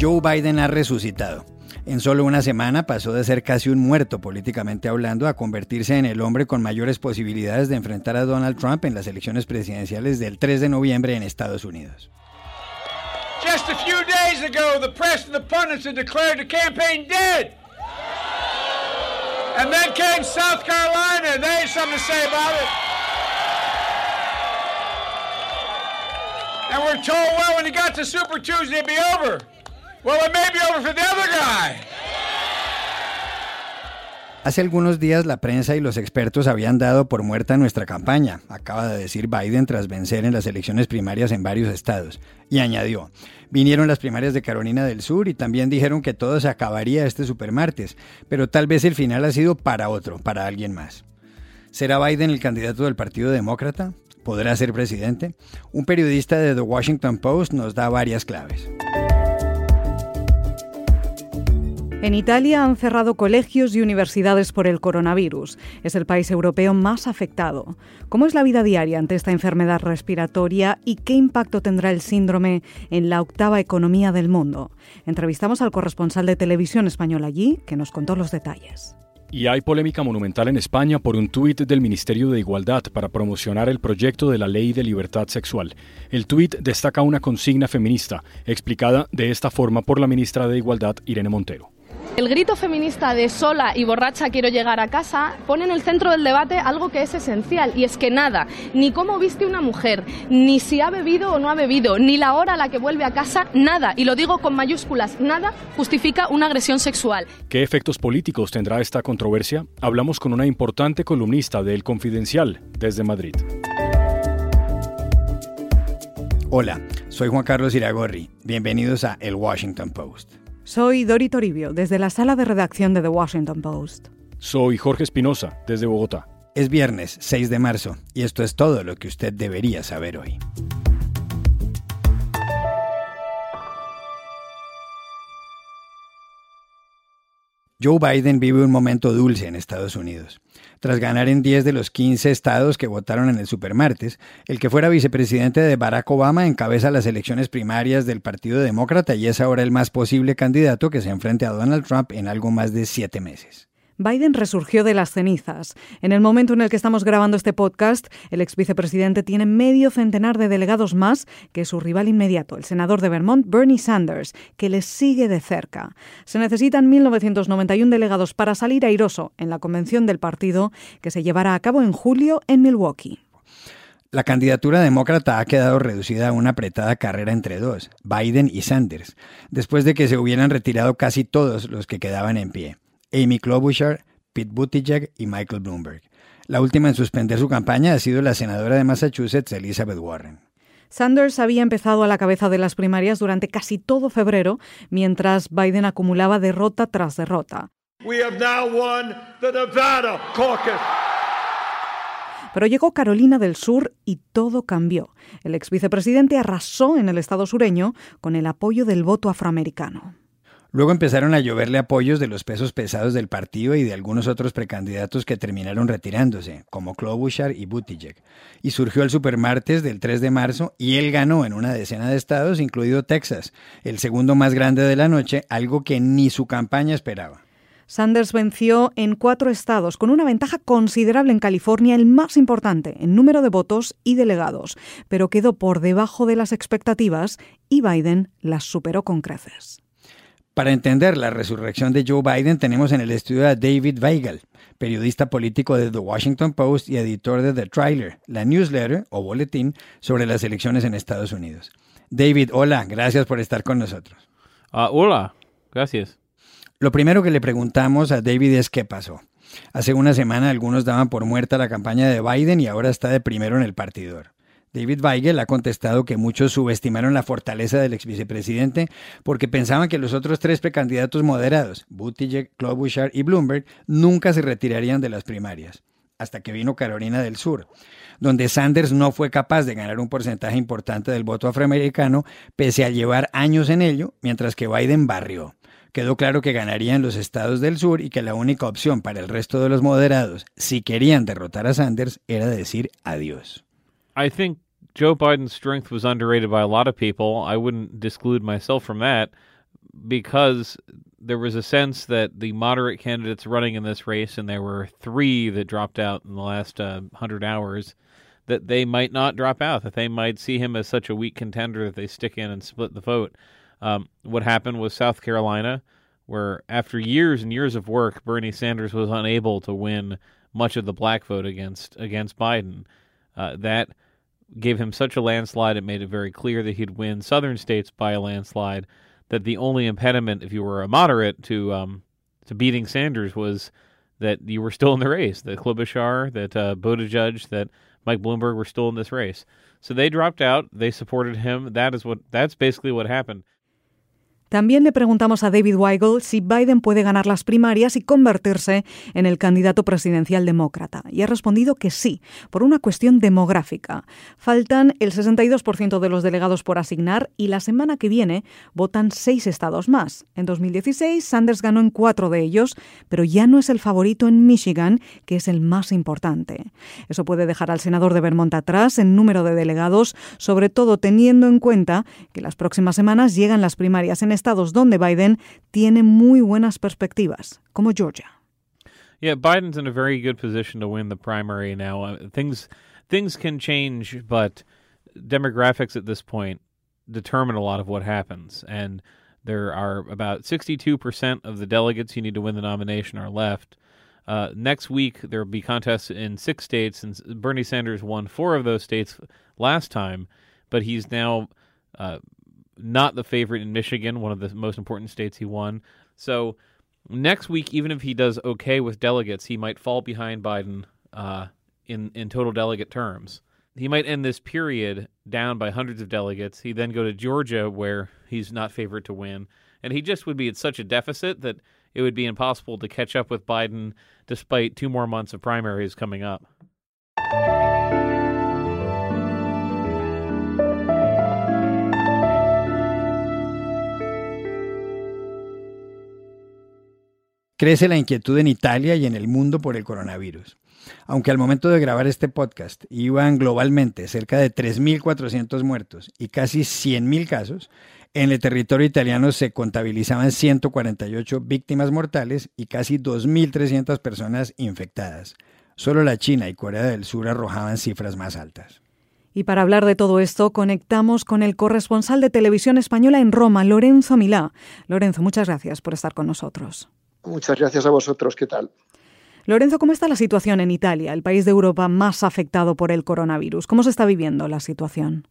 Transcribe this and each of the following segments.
Joe Biden ha resucitado. En solo una semana pasó de ser casi un muerto políticamente hablando a convertirse en el hombre con mayores posibilidades de enfrentar a Donald Trump en las elecciones presidenciales del 3 de noviembre en Estados Unidos. Just a few days ago, the press and the pundits had declared the campaign dead. And then came South Carolina, and they had something to say about it. And we're told, well, when you got to Super Tuesday, it'd be over. Hace algunos días la prensa y los expertos habían dado por muerta nuestra campaña, acaba de decir Biden tras vencer en las elecciones primarias en varios estados. Y añadió, vinieron las primarias de Carolina del Sur y también dijeron que todo se acabaría este supermartes, pero tal vez el final ha sido para otro, para alguien más. ¿Será Biden el candidato del Partido Demócrata? ¿Podrá ser presidente? Un periodista de The Washington Post nos da varias claves. En Italia han cerrado colegios y universidades por el coronavirus. Es el país europeo más afectado. ¿Cómo es la vida diaria ante esta enfermedad respiratoria y qué impacto tendrá el síndrome en la octava economía del mundo? Entrevistamos al corresponsal de televisión español allí, que nos contó los detalles. Y hay polémica monumental en España por un tuit del Ministerio de Igualdad para promocionar el proyecto de la Ley de Libertad Sexual. El tuit destaca una consigna feminista, explicada de esta forma por la ministra de Igualdad, Irene Montero. El grito feminista de sola y borracha quiero llegar a casa pone en el centro del debate algo que es esencial y es que nada, ni cómo viste una mujer, ni si ha bebido o no ha bebido, ni la hora a la que vuelve a casa, nada, y lo digo con mayúsculas, nada justifica una agresión sexual. ¿Qué efectos políticos tendrá esta controversia? Hablamos con una importante columnista de El Confidencial desde Madrid. Hola, soy Juan Carlos Iragorri. Bienvenidos a El Washington Post. Soy Dori Toribio, desde la sala de redacción de The Washington Post. Soy Jorge Espinosa, desde Bogotá. Es viernes 6 de marzo y esto es todo lo que usted debería saber hoy. Joe Biden vive un momento dulce en Estados Unidos. Tras ganar en 10 de los 15 estados que votaron en el supermartes, el que fuera vicepresidente de Barack Obama encabeza las elecciones primarias del Partido Demócrata y es ahora el más posible candidato que se enfrente a Donald Trump en algo más de siete meses. Biden resurgió de las cenizas. En el momento en el que estamos grabando este podcast, el ex vicepresidente tiene medio centenar de delegados más que su rival inmediato, el senador de Vermont, Bernie Sanders, que le sigue de cerca. Se necesitan 1.991 delegados para salir airoso en la convención del partido que se llevará a cabo en julio en Milwaukee. La candidatura demócrata ha quedado reducida a una apretada carrera entre dos, Biden y Sanders, después de que se hubieran retirado casi todos los que quedaban en pie. Amy Klobuchar, Pete Buttigieg y Michael Bloomberg. La última en suspender su campaña ha sido la senadora de Massachusetts, Elizabeth Warren. Sanders había empezado a la cabeza de las primarias durante casi todo febrero, mientras Biden acumulaba derrota tras derrota. Pero llegó Carolina del Sur y todo cambió. El ex vicepresidente arrasó en el estado sureño con el apoyo del voto afroamericano. Luego empezaron a lloverle apoyos de los pesos pesados del partido y de algunos otros precandidatos que terminaron retirándose, como Klobuchar y Buttigieg. Y surgió el supermartes del 3 de marzo y él ganó en una decena de estados, incluido Texas, el segundo más grande de la noche, algo que ni su campaña esperaba. Sanders venció en cuatro estados, con una ventaja considerable en California, el más importante en número de votos y delegados, pero quedó por debajo de las expectativas y Biden las superó con creces. Para entender la resurrección de Joe Biden tenemos en el estudio a David Weigel, periodista político de The Washington Post y editor de The Trailer, la newsletter o boletín sobre las elecciones en Estados Unidos. David, hola, gracias por estar con nosotros. Uh, hola, gracias. Lo primero que le preguntamos a David es qué pasó. Hace una semana algunos daban por muerta la campaña de Biden y ahora está de primero en el partidor. David Weigel ha contestado que muchos subestimaron la fortaleza del ex vicepresidente porque pensaban que los otros tres precandidatos moderados, Buttigieg, Klobuchar y Bloomberg, nunca se retirarían de las primarias, hasta que vino Carolina del Sur, donde Sanders no fue capaz de ganar un porcentaje importante del voto afroamericano pese a llevar años en ello, mientras que Biden barrió. Quedó claro que ganarían los estados del sur y que la única opción para el resto de los moderados, si querían derrotar a Sanders, era decir adiós. I think Joe Biden's strength was underrated by a lot of people. I wouldn't disclude myself from that. because there was a sense that the moderate candidates running in this race, and there were three that dropped out in the last uh, hundred hours, that they might not drop out, that they might see him as such a weak contender that they stick in and split the vote. Um, what happened was South Carolina, where after years and years of work, Bernie Sanders was unable to win much of the black vote against against Biden. Uh, that gave him such a landslide; it made it very clear that he'd win southern states by a landslide that the only impediment, if you were a moderate, to um, to beating Sanders was that you were still in the race. That Klobuchar, that uh, Buttigieg, that Mike Bloomberg were still in this race. So they dropped out. They supported him. That is what. That's basically what happened. También le preguntamos a David Weigel si Biden puede ganar las primarias y convertirse en el candidato presidencial demócrata. Y ha respondido que sí, por una cuestión demográfica. Faltan el 62% de los delegados por asignar y la semana que viene votan seis estados más. En 2016, Sanders ganó en cuatro de ellos, pero ya no es el favorito en Michigan, que es el más importante. Eso puede dejar al senador de Vermont atrás en número de delegados, sobre todo teniendo en cuenta que las próximas semanas llegan las primarias en estados donde Biden tiene muy buenas perspectivas, como Georgia. Yeah, Biden's in a very good position to win the primary now. Uh, things things can change, but demographics at this point determine a lot of what happens. And there are about 62% of the delegates you need to win the nomination are left. Uh, next week, there will be contests in six states, and Bernie Sanders won four of those states last time, but he's now uh, not the favorite in Michigan, one of the most important states he won. So next week, even if he does okay with delegates, he might fall behind Biden uh, in in total delegate terms. He might end this period down by hundreds of delegates. He then go to Georgia, where he's not favored to win, and he just would be at such a deficit that it would be impossible to catch up with Biden, despite two more months of primaries coming up. Crece la inquietud en Italia y en el mundo por el coronavirus. Aunque al momento de grabar este podcast iban globalmente cerca de 3.400 muertos y casi 100.000 casos, en el territorio italiano se contabilizaban 148 víctimas mortales y casi 2.300 personas infectadas. Solo la China y Corea del Sur arrojaban cifras más altas. Y para hablar de todo esto, conectamos con el corresponsal de televisión española en Roma, Lorenzo Milá. Lorenzo, muchas gracias por estar con nosotros. Muchas gracias a vosotros. ¿Qué tal? Lorenzo, ¿cómo está la situación en Italia, el país de Europa más afectado por el coronavirus? ¿Cómo se está viviendo la situación?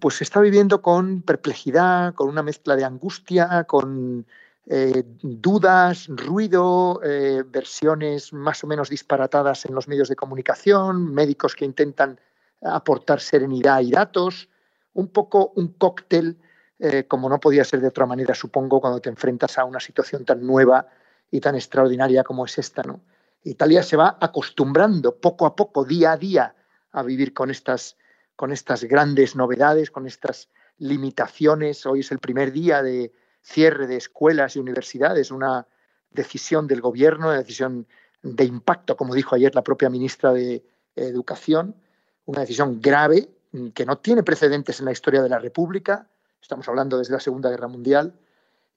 Pues se está viviendo con perplejidad, con una mezcla de angustia, con eh, dudas, ruido, eh, versiones más o menos disparatadas en los medios de comunicación, médicos que intentan aportar serenidad y datos, un poco un cóctel eh, como no podía ser de otra manera, supongo, cuando te enfrentas a una situación tan nueva y tan extraordinaria como es esta. ¿no? Italia se va acostumbrando poco a poco, día a día, a vivir con estas, con estas grandes novedades, con estas limitaciones. Hoy es el primer día de cierre de escuelas y universidades, una decisión del gobierno, una decisión de impacto, como dijo ayer la propia ministra de Educación, una decisión grave que no tiene precedentes en la historia de la República, estamos hablando desde la Segunda Guerra Mundial,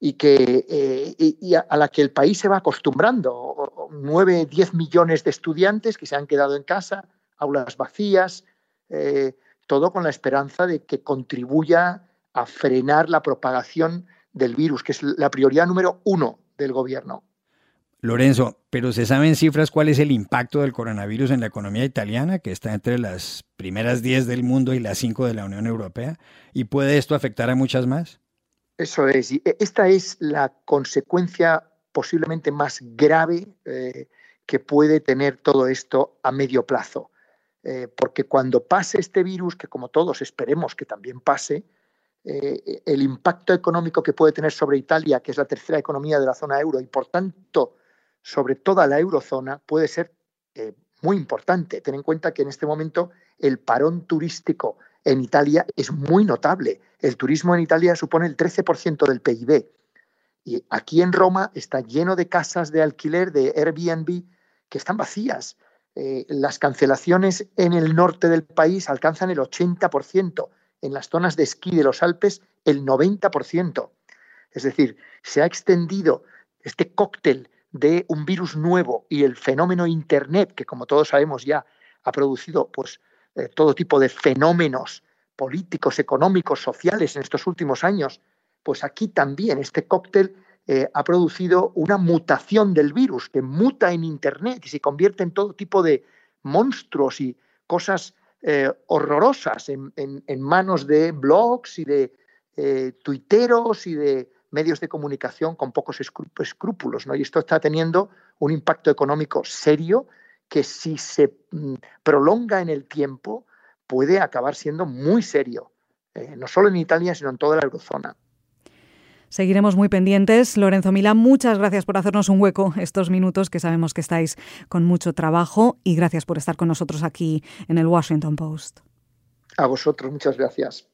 y, que, eh, a, la que el país se va acostumbrando. Nueve, diez millones de estudiantes que se han quedado en casa, aulas vacías, eh, todo con la esperanza de que contribuya a frenar la propagación del virus, que es la prioridad número uno del gobierno. Lorenzo, pero ¿se saben cifras cuál es el impacto del coronavirus en la economía italiana, que está entre las primeras 10 del mundo y las 5 de la Unión Europea? ¿Y puede esto afectar a muchas más? Eso es. E, esta es la consecuencia posiblemente más grave eh, que puede tener todo esto a medio plazo. Eh, porque cuando pase este virus, que como todos esperemos que también pase, eh, el impacto económico que puede tener sobre Italia, que es la tercera economía de la zona euro, y por tanto sobre toda la eurozona puede ser eh, muy importante. Ten en cuenta que en este momento el parón turístico en Italia es muy notable. El turismo en Italia supone el 13% del PIB. Y aquí en Roma está lleno de casas de alquiler, de Airbnb, que están vacías. Eh, las cancelaciones en el norte del país alcanzan el 80%, en las zonas de esquí de los Alpes el 90%. Es decir, se ha extendido este cóctel de un virus nuevo y el fenómeno Internet, que como todos sabemos ya ha producido pues, eh, todo tipo de fenómenos políticos, económicos, sociales en estos últimos años, pues aquí también este cóctel eh, ha producido una mutación del virus que muta en Internet y se convierte en todo tipo de monstruos y cosas eh, horrorosas en, manos de blogs y de tuiteros y de medios de comunicación con pocos escrúpulos. ¿no? Y esto está teniendo un impacto económico serio que si se mm, prolonga en el tiempo puede acabar siendo muy serio, eh, no solo en Italia, sino en toda la eurozona. Seguiremos muy pendientes. Lorenzo Milán, muchas gracias por hacernos un hueco estos minutos que sabemos que estáis con mucho trabajo y gracias por estar con nosotros aquí en el Washington Post. A vosotros, muchas gracias.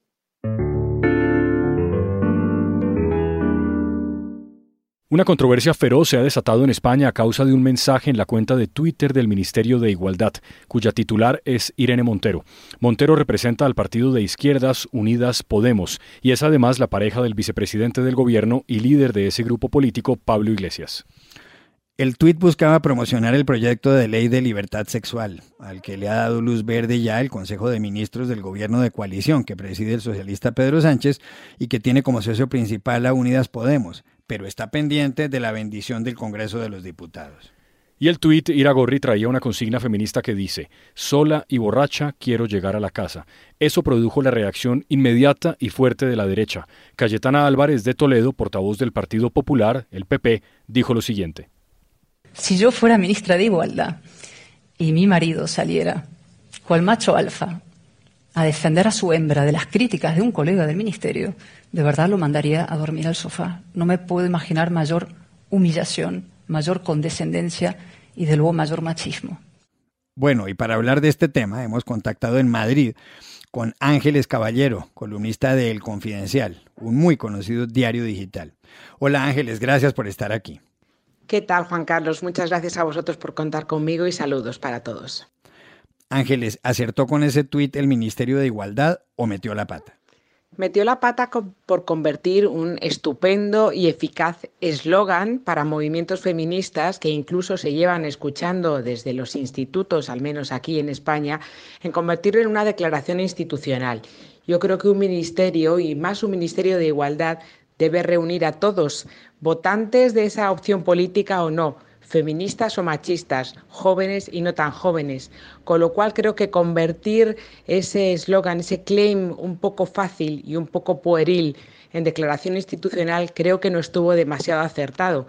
Una controversia feroz se ha desatado en España a causa de un mensaje en la cuenta de Twitter del Ministerio de Igualdad, cuya titular es Irene Montero. Montero representa al partido de izquierdas Unidas Podemos y es además la pareja del vicepresidente del gobierno y líder de ese grupo político, Pablo Iglesias. El tuit buscaba promocionar el proyecto de ley de libertad sexual, al que le ha dado luz verde ya el Consejo de Ministros del Gobierno de Coalición, que preside el socialista Pedro Sánchez y que tiene como socio principal a Unidas Podemos, pero está pendiente de la bendición del Congreso de los Diputados. Y el tuit Iragorri traía una consigna feminista que dice, sola y borracha quiero llegar a la casa. Eso produjo la reacción inmediata y fuerte de la derecha. Cayetana Álvarez de Toledo, portavoz del Partido Popular, el PP, dijo lo siguiente. Si yo fuera ministra de Igualdad y mi marido saliera, cual macho alfa, a defender a su hembra de las críticas de un colega del ministerio, de verdad lo mandaría a dormir al sofá. No me puedo imaginar mayor humillación, mayor condescendencia y de luego mayor machismo. Bueno, y para hablar de este tema hemos contactado en Madrid con Ángeles Caballero, columnista de El Confidencial, un muy conocido diario digital. Hola Ángeles, gracias por estar aquí. ¿Qué tal Juan Carlos? Muchas gracias a vosotros por contar conmigo y saludos para todos. Ángeles, ¿acertó con ese tuit el Ministerio de Igualdad o metió la pata? Metió la pata por convertir un estupendo y eficaz eslogan para movimientos feministas que incluso se llevan escuchando desde los institutos, al menos aquí en España, en convertirlo en una declaración institucional. Yo creo que un ministerio, y más un ministerio de igualdad, debe reunir a todos, votantes de esa opción política o no, feministas o machistas, jóvenes y no tan jóvenes. Con lo cual creo que convertir ese eslogan, ese claim un poco fácil y un poco pueril en declaración institucional, creo que no estuvo demasiado acertado.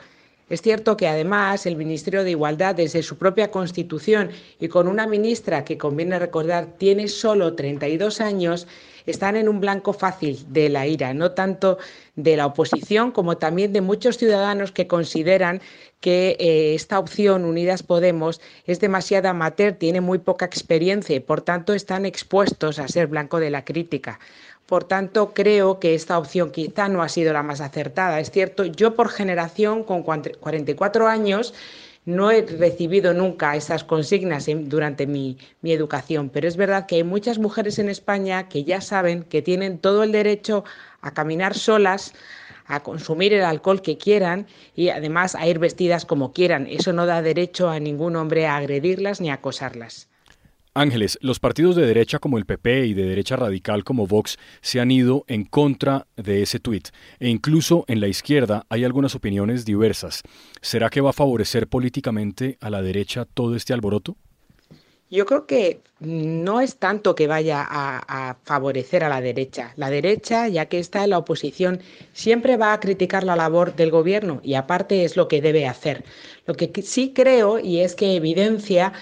Es cierto que además el Ministerio de Igualdad, desde su propia constitución y con una ministra que conviene recordar tiene solo 32 años, están en un blanco fácil de la ira, no tanto de la oposición como también de muchos ciudadanos que consideran que eh, esta opción, Unidas Podemos, es demasiado amateur, tiene muy poca experiencia y por tanto están expuestos a ser blanco de la crítica. Por tanto, creo que esta opción quizá no ha sido la más acertada. Es cierto, yo por generación, con 44 años, no he recibido nunca esas consignas durante mi, educación, pero es verdad que hay muchas mujeres en España que ya saben que tienen todo el derecho a caminar solas, a consumir el alcohol que quieran y además a ir vestidas como quieran. Eso no da derecho a ningún hombre a agredirlas ni a acosarlas. Ángeles, los partidos de derecha como el PP y de derecha radical como Vox se han ido en contra de ese tuit e incluso en la izquierda hay algunas opiniones diversas. ¿Será que va a favorecer políticamente a la derecha todo este alboroto? Yo creo que no es tanto que vaya a, favorecer a la derecha. La derecha, ya que está en la oposición, siempre va a criticar la labor del gobierno y aparte es lo que debe hacer. Lo que sí creo y es que evidencia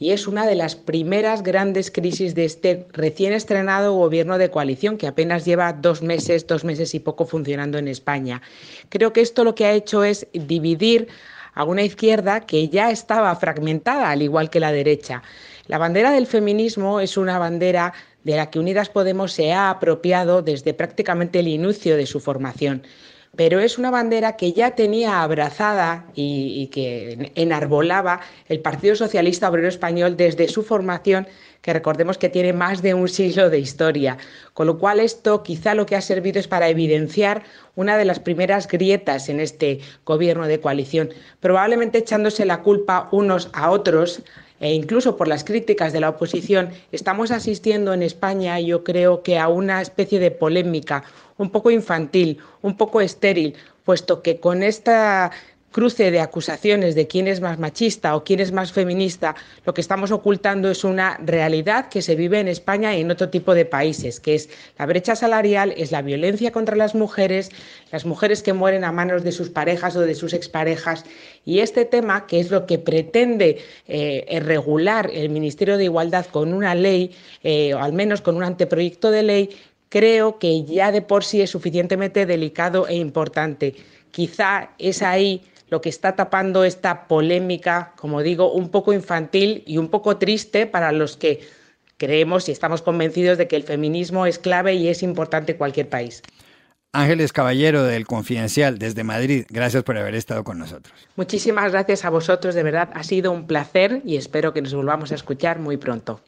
y es una de las primeras grandes crisis de este recién estrenado gobierno de coalición que apenas lleva dos meses, dos meses y poco funcionando en España. Creo que esto lo que ha hecho es dividir a una izquierda que ya estaba fragmentada, al igual que la derecha. La bandera del feminismo es una bandera de la que Unidas Podemos se ha apropiado desde prácticamente el inicio de su formación. Pero es una bandera que ya tenía abrazada y, que enarbolaba el Partido Socialista Obrero Español desde su formación que recordemos que tiene más de un siglo de historia, con lo cual esto quizá lo que ha servido es para evidenciar una de las primeras grietas en este gobierno de coalición, probablemente echándose la culpa unos a otros e incluso por las críticas de la oposición, estamos asistiendo en España, yo creo que a una especie de polémica un poco infantil, un poco estéril, puesto que con esta cruce de acusaciones de quién es más machista o quién es más feminista, lo que estamos ocultando es una realidad que se vive en España y en otro tipo de países, que es la brecha salarial, es la violencia contra las mujeres, las mujeres que mueren a manos de sus parejas o de sus exparejas. Y este tema, que es lo que pretende eh, regular el Ministerio de Igualdad con una ley, eh, o al menos con un anteproyecto de ley, creo que ya de por sí es suficientemente delicado e importante. Quizá es ahí lo que está tapando esta polémica, como digo, un poco infantil y un poco triste para los que creemos y estamos convencidos de que el feminismo es clave y es importante en cualquier país. Ángeles Caballero del Confidencial desde Madrid, gracias por haber estado con nosotros. Muchísimas gracias a vosotros, de verdad, ha sido un placer y espero que nos volvamos a escuchar muy pronto.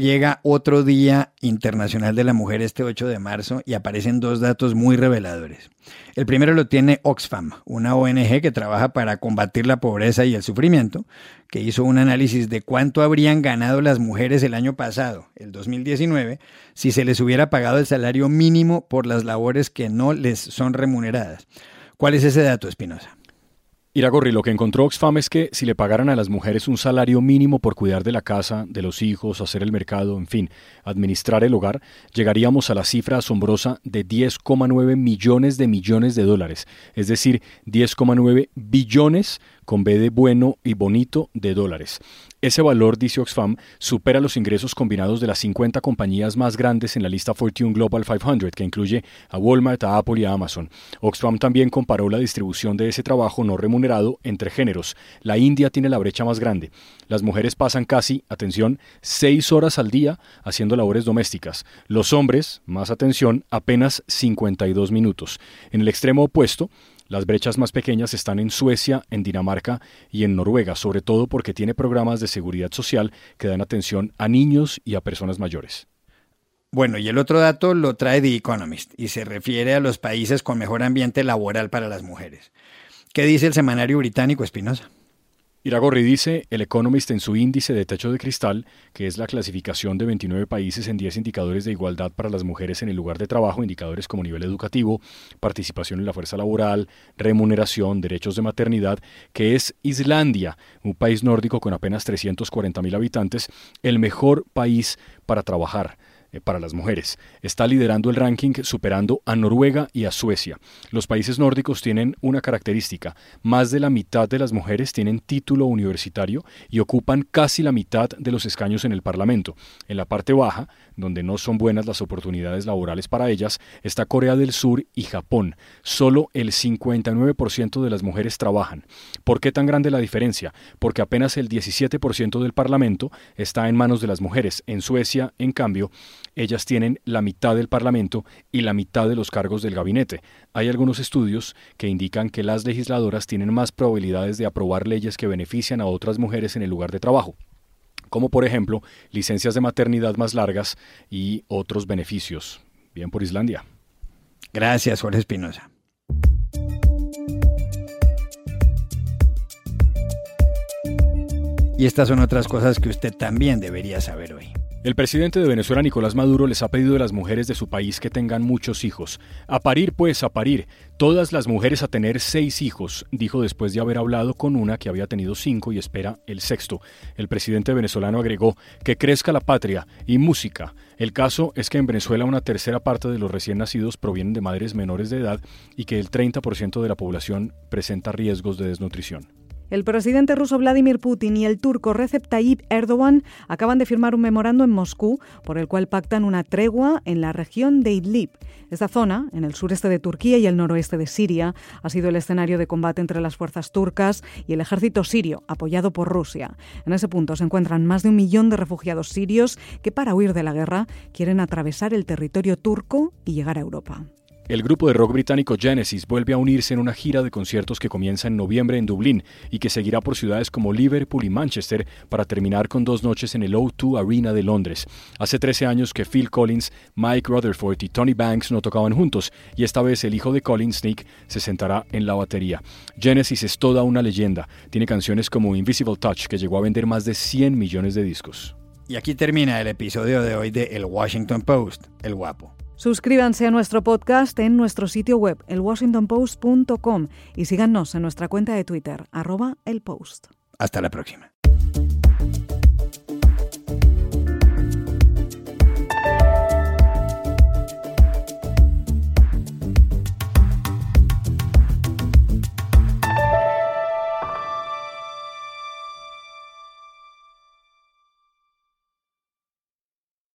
Llega otro Día Internacional de la Mujer este 8 de marzo y aparecen dos datos muy reveladores. El primero lo tiene Oxfam, una ONG que trabaja para combatir la pobreza y el sufrimiento, que hizo un análisis de cuánto habrían ganado las mujeres el año pasado, el 2019, si se les hubiera pagado el salario mínimo por las labores que no les son remuneradas. ¿Cuál es ese dato, Espinosa? Iragorri, lo que encontró Oxfam es que si le pagaran a las mujeres un salario mínimo por cuidar de la casa, de los hijos, hacer el mercado, en fin, administrar el hogar, llegaríamos a la cifra asombrosa de 10,9 millones de millones de dólares, es decir, 10,9 billones con B de bueno y bonito de dólares. Ese valor, dice Oxfam, supera los ingresos combinados de las 50 compañías más grandes en la lista Fortune Global 500, que incluye a Walmart, a Apple y a Amazon. Oxfam también comparó la distribución de ese trabajo no remunerado entre géneros. La India tiene la brecha más grande. Las mujeres pasan casi, atención, 6 horas al día haciendo labores domésticas. Los hombres, más atención, apenas 52 minutos. En el extremo opuesto, las brechas más pequeñas están en Suecia, en Dinamarca y en Noruega, sobre todo porque tiene programas de seguridad social que dan atención a niños y a personas mayores. Bueno, y el otro dato lo trae The Economist y se refiere a los países con mejor ambiente laboral para las mujeres. ¿Qué dice el semanario británico Espinosa? Iragorri dice el Economist en su índice de techo de cristal, que es la clasificación de 29 países en 10 indicadores de igualdad para las mujeres en el lugar de trabajo, indicadores como nivel educativo, participación en la fuerza laboral, remuneración, derechos de maternidad, que es Islandia, un país nórdico con apenas 340.000 habitantes, el mejor país para trabajar. Eh, para las mujeres. Está liderando el ranking superando a Noruega y a Suecia. Los países nórdicos tienen una característica. Más de la mitad de las mujeres tienen título universitario y ocupan casi la mitad de los escaños en el Parlamento. En la parte baja, donde no son buenas las oportunidades laborales para ellas, está Corea del Sur y Japón. Solo el 59% de las mujeres trabajan. ¿Por qué tan grande la diferencia? Porque apenas el 17% del Parlamento está en manos de las mujeres. En Suecia, en cambio, ellas tienen la mitad del Parlamento y la mitad de los cargos del gabinete. Hay algunos estudios que indican que las legisladoras tienen más probabilidades de aprobar leyes que benefician a otras mujeres en el lugar de trabajo como por ejemplo licencias de maternidad más largas y otros beneficios. Bien por Islandia. Gracias, Jorge Espinosa. Y estas son otras cosas que usted también debería saber hoy. El presidente de Venezuela, Nicolás Maduro, les ha pedido a las mujeres de su país que tengan muchos hijos. A parir, pues, a parir. Todas las mujeres a tener seis hijos, dijo después de haber hablado con una que había tenido cinco y espera el sexto. El presidente venezolano agregó que crezca la patria y música. El caso es que en Venezuela una tercera parte de los recién nacidos provienen de madres menores de edad y que el 30% de la población presenta riesgos de desnutrición. El presidente ruso Vladimir Putin y el turco Recep Tayyip Erdogan acaban de firmar un memorando en Moscú por el cual pactan una tregua en la región de Idlib. Esta zona, en el sureste de Turquía y el noroeste de Siria, ha sido el escenario de combate entre las fuerzas turcas y el ejército sirio, apoyado por Rusia. En ese punto se encuentran más de un millón de refugiados sirios que, para huir de la guerra, quieren atravesar el territorio turco y llegar a Europa. El grupo de rock británico Genesis vuelve a unirse en una gira de conciertos que comienza en noviembre en Dublín y que seguirá por ciudades como Liverpool y Manchester para terminar con dos noches en el O2 Arena de Londres. Hace 13 años que Phil Collins, Mike Rutherford y Tony Banks no tocaban juntos y esta vez el hijo de Collins, Nick, se sentará en la batería. Genesis es toda una leyenda. Tiene canciones como Invisible Touch que llegó a vender más de 100 millones de discos. Y aquí termina el episodio de hoy de El Washington Post, El Guapo. Suscríbanse a nuestro podcast en nuestro sitio web, elwashingtonpost.com, y síganos en nuestra cuenta de Twitter, arroba el post. Hasta la próxima.